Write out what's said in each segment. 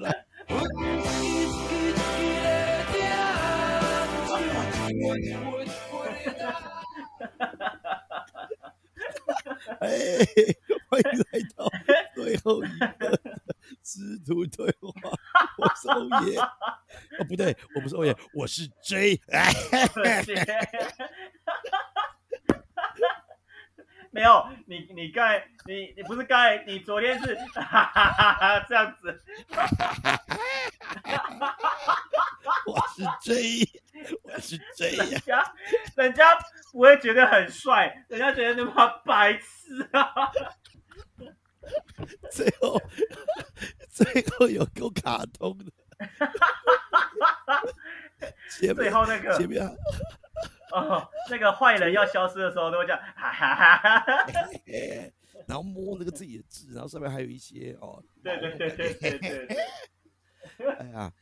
来。哎，欢迎来到最后一个师徒对话。我是欧耶，哦不对，我不是欧耶，我是 J。没有，你你刚才你你不是刚才你昨天是哈哈哈这样子，我是 J，我是 J 呀，人家人家不会觉得很帅，人家觉得你妈白痴啊！最后最后有够卡通的，前面最后那个前面哦，那个坏人要消失的时候都会这样，哈哈哈哈哈。哎然后摸那个自己的痣，然后上面还有一些哦，对对对对对对对，哎呀，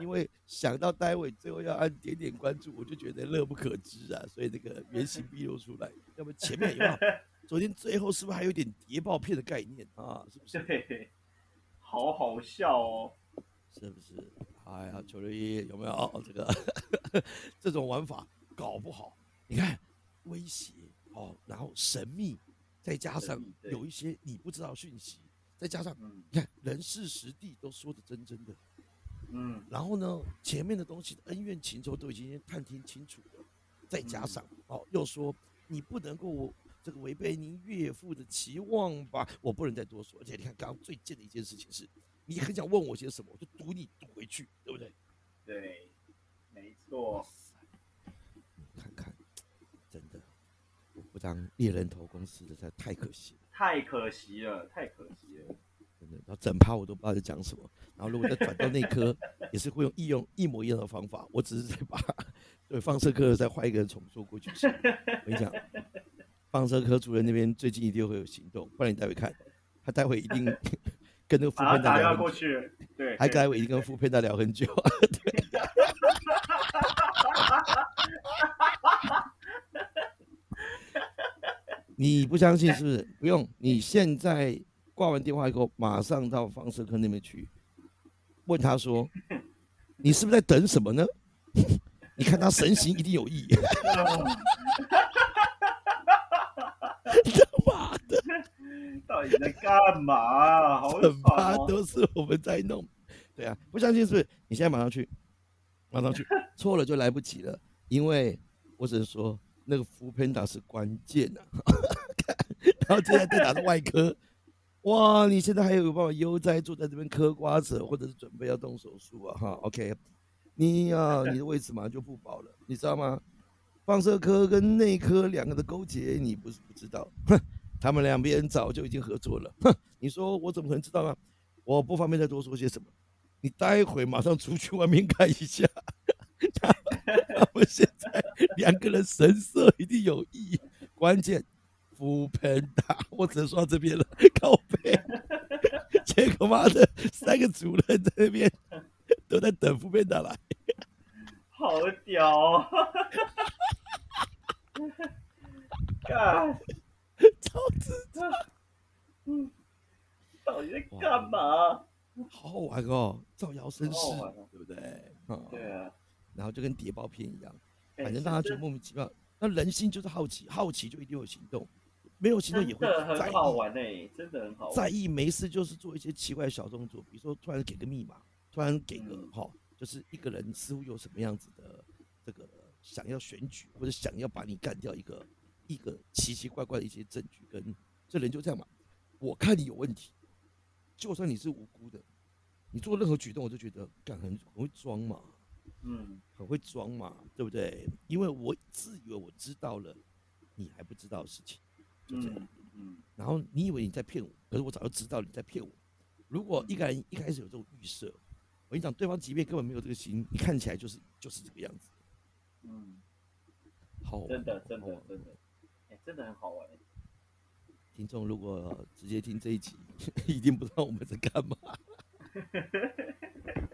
因为想到待会最后要按点点关注，我就觉得乐不可支啊，所以那个原形毕露出来。要不前面有没有？昨天最后是不是还有点谍报片的概念啊？是不是？对，好好笑哦。是不是？哎呀，九六一有没有这个这种玩法？搞不好，你看威胁哦，然后神秘，再加上有一些你不知道讯息，再加上嗯你看人事实地都说的真真的，嗯，然后呢，前面的东西恩怨情仇都已经探听清楚了，再加上哦，又说你不能够这个违背您岳父的期望吧，我不能再多说。而且你看，刚刚最贱的一件事情是，你很想问我些什么，我就赌你赌回去，对不对？对，没错。看看，当猎人头公司的，实在太可惜了，太可惜了，太可惜了。真的。然后整趴我都不知道在讲什么，然后如果再转到内科，也是会用一用一模一样的方法，我只是在把对放射科再换一个人重做过去。我跟你讲，放射科主任那边最近一定会有行动，不然你待会看，他待会一定 跟那个副片大打聊很久，过去，对，还待会一定跟副片大聊很久。对。你不相信是不是？不用，你现在挂完电话以后，马上到放射科那边去，问他说：“你是不是在等什么呢？”你看他神情一定有意。他妈的，到底在干嘛？好怎爽么哦！都是我们在弄？对啊，不相信是不是？你现在马上去，马上去，错了就来不及了。因为我只能说，那个福喷打是关键啊。然后现在再打到外科，哇，你现在还有办法悠哉坐在这边嗑瓜子，或者是准备要动手术啊？哈，OK，你啊，你的位置马上就不保了，你知道吗？放射科跟内科两个的勾结，你不是不知道，哼，他们两边早就已经合作了，哼，你说我怎么可能知道呢？我不方便再多说些什么，你待会马上出去外面看一下，他 他们现在两个人神色一定有异，关键福喷打，我只能说到这边了，靠背，结果妈的三个主任在那边都在等福喷打来。好屌哦！干，超智障，嗯，到底在干嘛？好好玩哦，造谣生事对不对？嗯对啊，然后就跟谍报片一样，哎反正大家觉得莫名其妙。那人心就是好奇，好奇就一定有行动，没有行动也会很好意。玩哎，真的很好玩。在意没事就是做一些奇怪的小动作，比如说突然给个密码，突然给个嗯哈、就是一个人似乎有什么样子的这个想要选举或者想要把你干掉一个一个奇奇怪怪的一些证据，跟这人就这样嘛，我看你有问题，就算你是无辜的，你做任何举动我就觉得干很很会装嘛，嗯，很会装嘛，对不对？因为我自以为我知道了你还不知道的事情，就这样。嗯嗯然后你以为你在骗我，可是我早就知道你在骗我。如果一个人一开始有这种预设，我跟你讲，对方即便根本没有这个心，你看起来就是就是这个样子，嗯，好真的真的真的，哎，真的很好玩。听众如果直接听这一集，一定不知道我们在干嘛。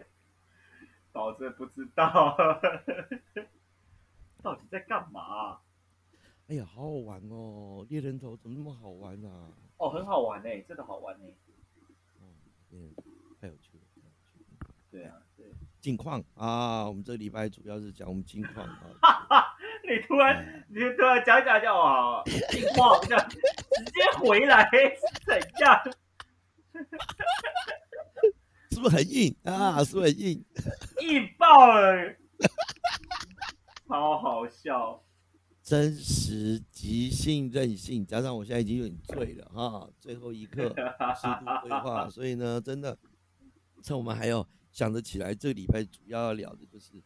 导致不知道 到底在干嘛。哎呀，好好玩哦！猎人头怎么那么好玩啊？哦，很好玩哎，真的好玩哎。哦，猎人头太有趣了，太有趣了。近况啊，我们这个礼拜主要是讲我们近况啊。哈哈，你突然你突然讲讲讲哇，近况这样直接回来是怎样？是不是很硬啊？是不是很硬？硬爆了，超好笑。真实、即兴、任性，加上我现在已经有点醉了哈，最后一刻适度规划，所以呢，真的趁我们还有想得起来，这个礼拜主要要聊的就是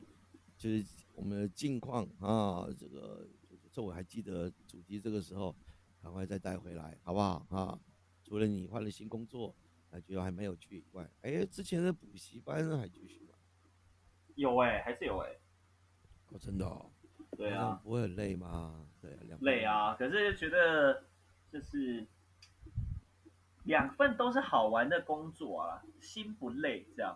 就是我们的近况啊，这个这我还记得主题，这个时候赶快再带回来，好不好啊？除了你换了新工作，感觉还没有去以外，哎，之前的补习班还继续吗？有哎，还是有哎。哦，真的哦。对啊，不会很累吗？对，累啊。可是觉得就是两份都是好玩的工作啊，心不累这样。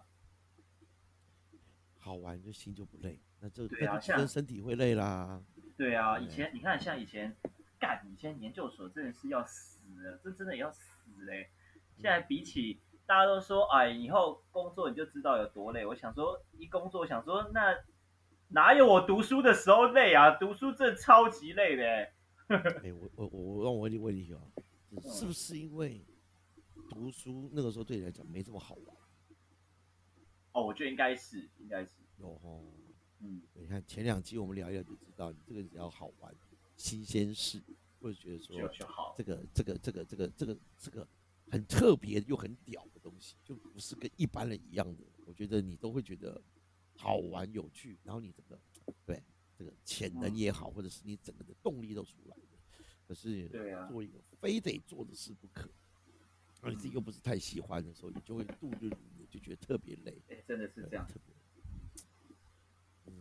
好玩就心就不累，那就对啊，跟身体会累啦。对啊，以前你看像以前干以前研究所真的是要死了，这真的要死嘞。现在比起大家都说哎，以后工作你就知道有多累。我想说一工作想说那。哪有我读书的时候累啊？读书真的超级累的。哎，我我我让我问你问题啊，是不是因为读书那个时候对你来讲没这么好玩？哦，我觉得应该是，应该是。有哦，嗯，你看前两期我们聊一聊就知道，你这个只要好玩、新鲜事，或者觉得说这个这个这个这个这个这个很特别又很屌的东西，就不是跟一般人一样的，我觉得你都会觉得。好玩有趣，然后你整个对这个潜能也好，或者是你整个的动力都出来的。可是做一个非得做的事不可，而你自己又不是太喜欢的时候，你就会度日如年，就觉得特别累。哎，真的是这样。嗯，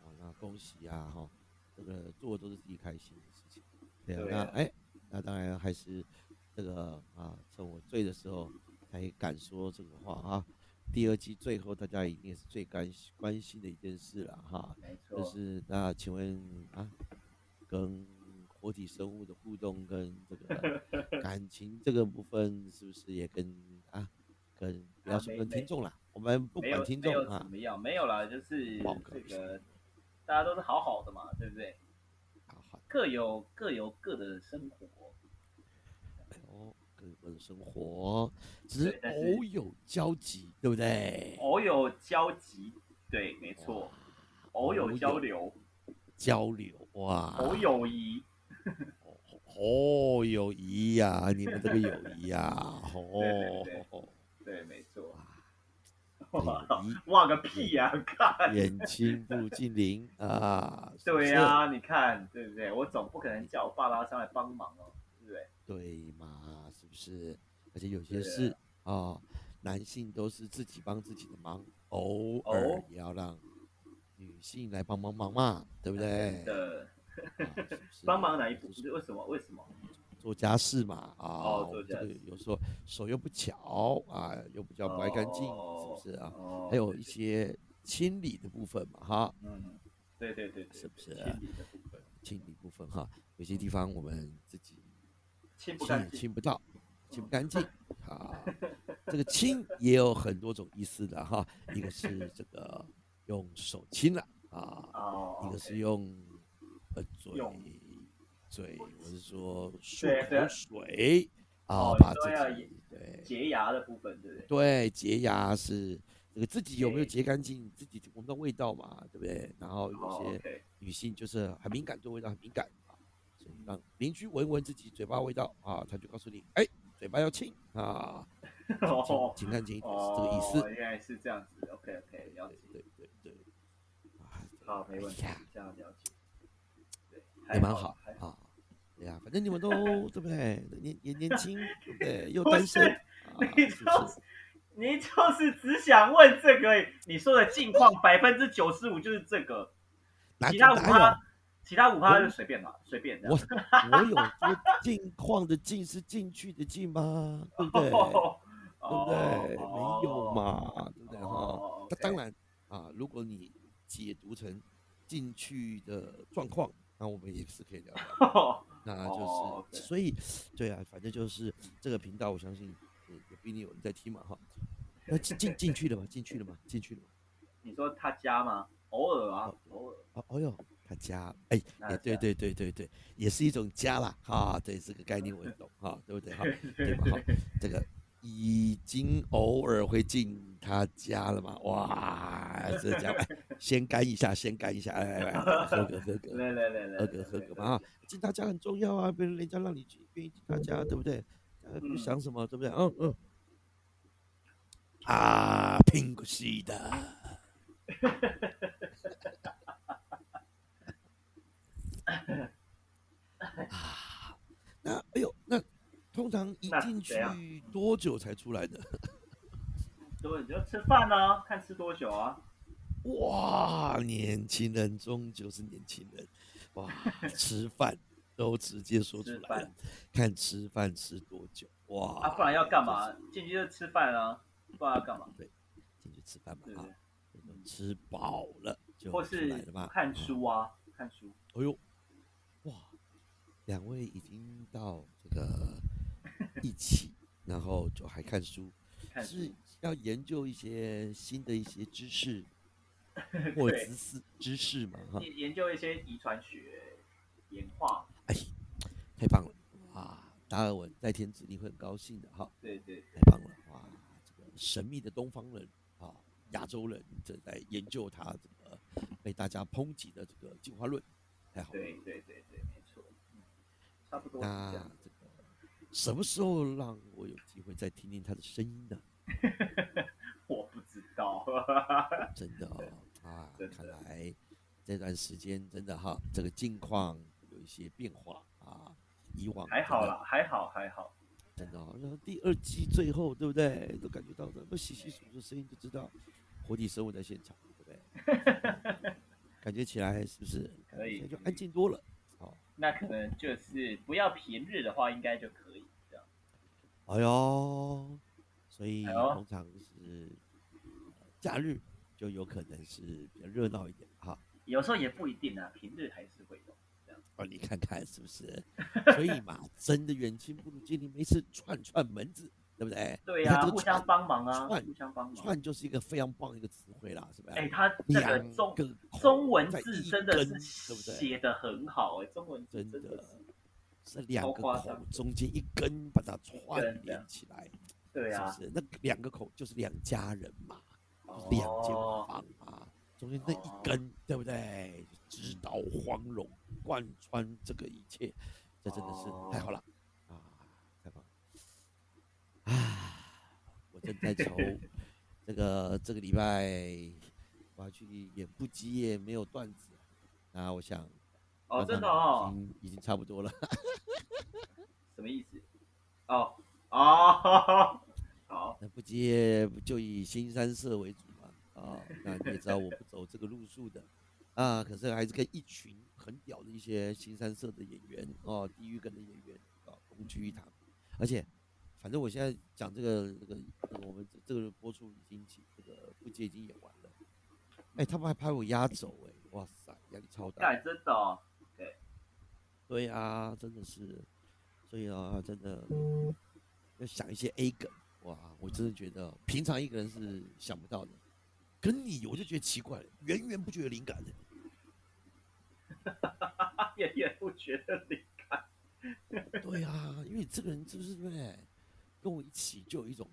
好，那恭喜啊哈，这个做的都是自己开心的事情。对啊，那哎，那当然还是这个啊，趁我醉的时候才敢说这个话啊。第二季最后，大家一定是最关关心的一件事了哈。没错。就是那请问啊，跟活体生物的互动跟这个 感情这个部分，是不是也跟啊跟不要说跟听众了？我们不管听众啊。怎么样？没有啦，就是这个大家都是好好的嘛，对不对？好好。各有各有各的生活。的生活只是偶有交集，对不对？偶有交集，对，没错，偶有交流，交流哇，偶友谊，哦，友谊呀，你们这个友谊呀，哦，对，没错，哇 个屁呀，看，远亲不近邻啊，对呀，你看，对不对？我总不可能叫我爸爸上来帮忙哦，对不对？对嘛。是不是，而且有些事啊，男性都是自己帮自己的忙，偶尔也要让女性来帮帮忙嘛，对不对？的 帮忙哪一步？为什么？为什么？做家事嘛，啊，这个有时候手又不巧啊，又比较不爱干净，是不是啊？还有一些清理的部分嘛，哈。嗯，对对对，是不是？清理的部分，清理部分哈，有些地方我们自己清不干净，清不到。清不干净 啊！这个清也有很多种意思的哈，一个是这个用手清了啊，一个是用呃嘴嘴，我是说漱口水啊，把自己对洁牙的部分，对不对？对，洁牙是这个自己有没有洁干净，自己闻到味道嘛，对不对？然后有些女性就是很敏感，对味道很敏感邻居闻闻自己嘴巴味道啊，他就告诉你，哎。嘴巴要清啊，清干净是这个意思。原来是这样子，OK OK，了解。对对对，好，没问题，这样了解。对，也蛮好啊。对呀，反正你们都 对不对？年年年轻，对不对？又单身，你就是你就是只想问这个，你说的近况百分之九十五就是这个，其他五趴。其他五趴就随便嘛，随便。我我有说 近况的近是进去的进吗？对不对？对不对？没有嘛，对不对哈？那当然啊，如果你解读成进去的状况，那我们也是可以聊聊。那就是所以，对啊，反正就是这个频道，我相信也也不一定有人在听嘛哈。那进进进去了吗？进去了吗？进去了吗？你说他家吗？偶尔啊，偶尔。哦哦哟，他家，哎，也对对对对对，也是一种家啦，哈，对这个概念我也懂哈，对不对哈？对吧？哈，这个已经偶尔会进他家了嘛？哇，这家哎先干一下，先干一下，哎哎哎，合格合格，来来来来，合格合格嘛啊！进他家很重要啊，别人人家让你去，愿意进他家，对不对？呃，不嗯想什么，对不对？嗯嗯。啊，苹果西的。啊，那哎呦，那通常一那进去多久才出来的？对，你就吃饭呢，看吃多久啊？哇，年轻人终究是年轻人，哇，吃饭都直接说出吃来看吃饭吃多久，哇，啊，不然要干嘛？进去就吃饭啊，不然要干嘛？进去吃饭嘛对不啊对？，吃饱了就出或是来了嘛，看书啊，看书。哎呦，哇，两位已经到这个一起，然后就还看书，看是要研究一些新的一些知识 或对知识知识嘛哈，研研究一些遗传学、演化。哎，太棒了哇！达尔文在天子，你会很高兴的哈，对对太棒了哇！这个神秘的东方人啊，亚洲人正在研究他这个被大家抨击的这个进化论，太好了。对对对对，差不多是这那样。这个什么时候让我有机会再听听他的声音呢？我不知道。真的哦，啊 看来这段时间真的哈，这个境况有一些变化啊。以往还好啦，还好还好。真的、哦，然后第二季最后，对不对？都感觉到那么稀稀疏疏的声音，就知道活体生物在现场，对不对？感觉起来是不是？可以就安静多了。哦，那可能就是不要平日的话，应该就可以这样。哎呦，所以通常是、呃假日就有可能是比较热闹一点哈。有时候也不一定啊，平日还是会有这样。哦，你看看是不是？所以嘛，真的远亲不如近邻，没事串串门子，对不对？对呀、互相帮忙啊，串互相帮忙。串就是一个非常棒的一个词汇啦，是不是？哎、他这个两中个中文字真的是？写的很好哎、中文字真的是，两个口中间一根把它串联起来，对啊，是不是？那两个口就是两家人嘛，就是两间哦，房啊，中间那一根，对不对？直捣黄龙，贯穿这个一切，这真的是太好了啊，太棒了！啊，我正在愁这个这个礼拜我要去演不羁夜，没有段子，那我想哦，真的哦已，经已经差不多了。什么意思？哦哦，好，那不接就以新三社为主嘛，啊，那你也知道我不走这个路数的，啊，可是还是跟一群很屌的一些新三社的演员哦，地狱梗的演员啊同居一堂，而且反正我现在讲这个这个这个我们这这个播出已经起这个不接已经演完了，哎，他们还拍我压轴哎，哇塞，压力超大，干真的哦，对啊，真的是，所以啊，真的要想一些 A 梗，哇，我真的觉得平常一个人是想不到的，跟你我就觉得奇怪了，源源不绝的灵感呢。也也不觉得灵感，对啊，因为你这个人是不是对？跟我一起就有一种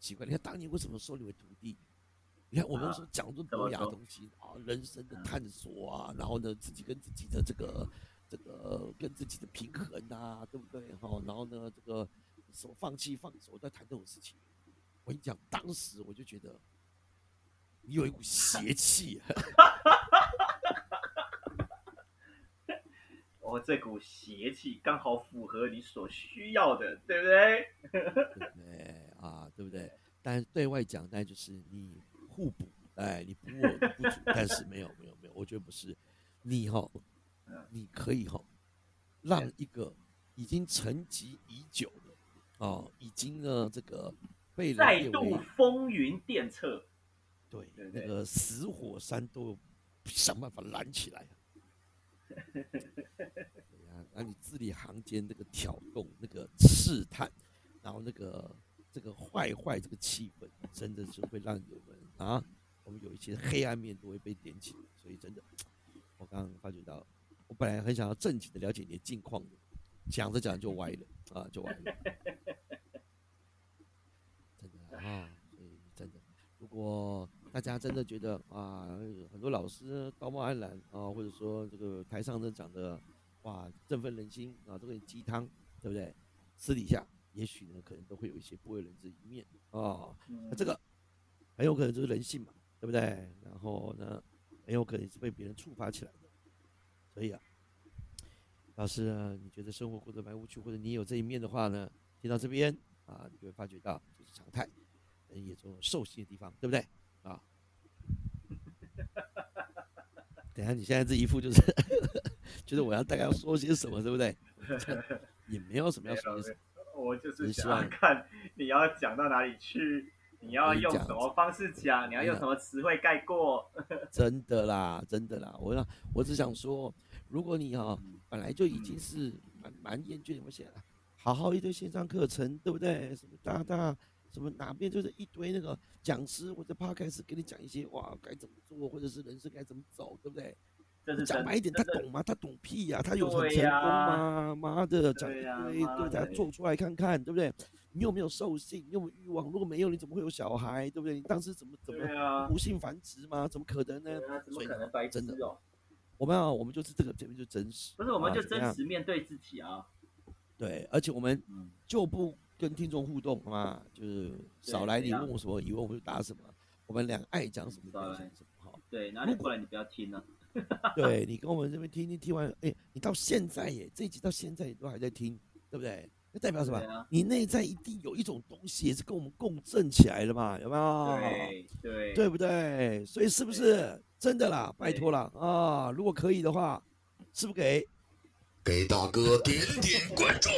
奇怪，你看当年为什么收你为徒弟？你看我们说讲这么博雅东西啊，人生的探索啊，然后呢，自己跟自己的这个这个跟自己的平衡啊，对不对？哈，然后呢，这个什么放弃放手，在谈这种事情。我跟你讲，当时我就觉得你有一股邪气，哦，这股邪气刚好符合你所需要的，对不对？对 啊？对不对？但是对外讲，那就是你互补，哎，你补我的不足，但是没有没有没有，我觉得不是，你哈，你可以哈，让一个已经沉寂已久的哦，已经呢这个被人再度风云电掣，对对对那个死火山都想办法燃起来。对啊，那你字里行间那个挑动、那个试探，然后那个这个坏坏这个气氛，真的是会让有人啊，我们有一些黑暗面都会被点起。所以真的，我刚刚发觉到，我本来很想要正经的了解你的近况的，讲着讲着就歪了啊，就歪了。真的啊，所以真的，如果大家真的觉得啊，很多老师道貌岸然啊，或者说这个台上呢讲的哇振奋人心啊，这个鸡汤，对不对？私底下也许呢，可能都会有一些不为人知一面啊。那这个很有可能就是人性嘛，对不对？然后呢，很有可能是被别人触发起来的。所以啊，老师啊，你觉得生活过得蛮无趣，或者你有这一面的话呢，听到这边啊，你就会发觉到这是常态，人也总有兽性的地方，对不对？啊。等下，你现在这一副就是 就是我要大概要说些什么，对不对？也没有什么要说的。我就是想看你要讲到哪里去，你要用什么方式讲，你要用什么词汇概括。真的啦，真的啦，我我只想说，如果你哈本来就已经是蛮蛮厌倦，我写了好好一堆线上课程，对不对？什么大大什么哪边就是一堆那个讲师或者 p 开始给你讲一些哇该怎么做，或者是人生该怎么走，对不对？讲白一点，他懂吗？他懂屁呀！他有成功吗？妈的，讲一堆，对他做出来看看，对不对？你有没有兽性？你有没有欲望？如果没有，你怎么会有小孩？对不对？你当时怎么怎么无性繁殖吗？怎么可能呢？怎么可能白真的哦？我们啊，我们就是这个这边就真实，不是我们就真实面对自己啊。对，而且我们就不跟听众互动，好吗？就是少来，你问我什么疑问，我就答什么。我们俩爱讲什么就讲什么，好。对，哪里过来你不要听呢？对你跟我们这边听听听完，哎，你到现在耶，这一集到现在都还在听，对不对？那代表什么？你内在一定有一种东西也是跟我们共振起来了嘛，有没有？对对，对不对？所以是不是真的啦？拜托了啊！如果可以的话，是不是给给大哥点点关注？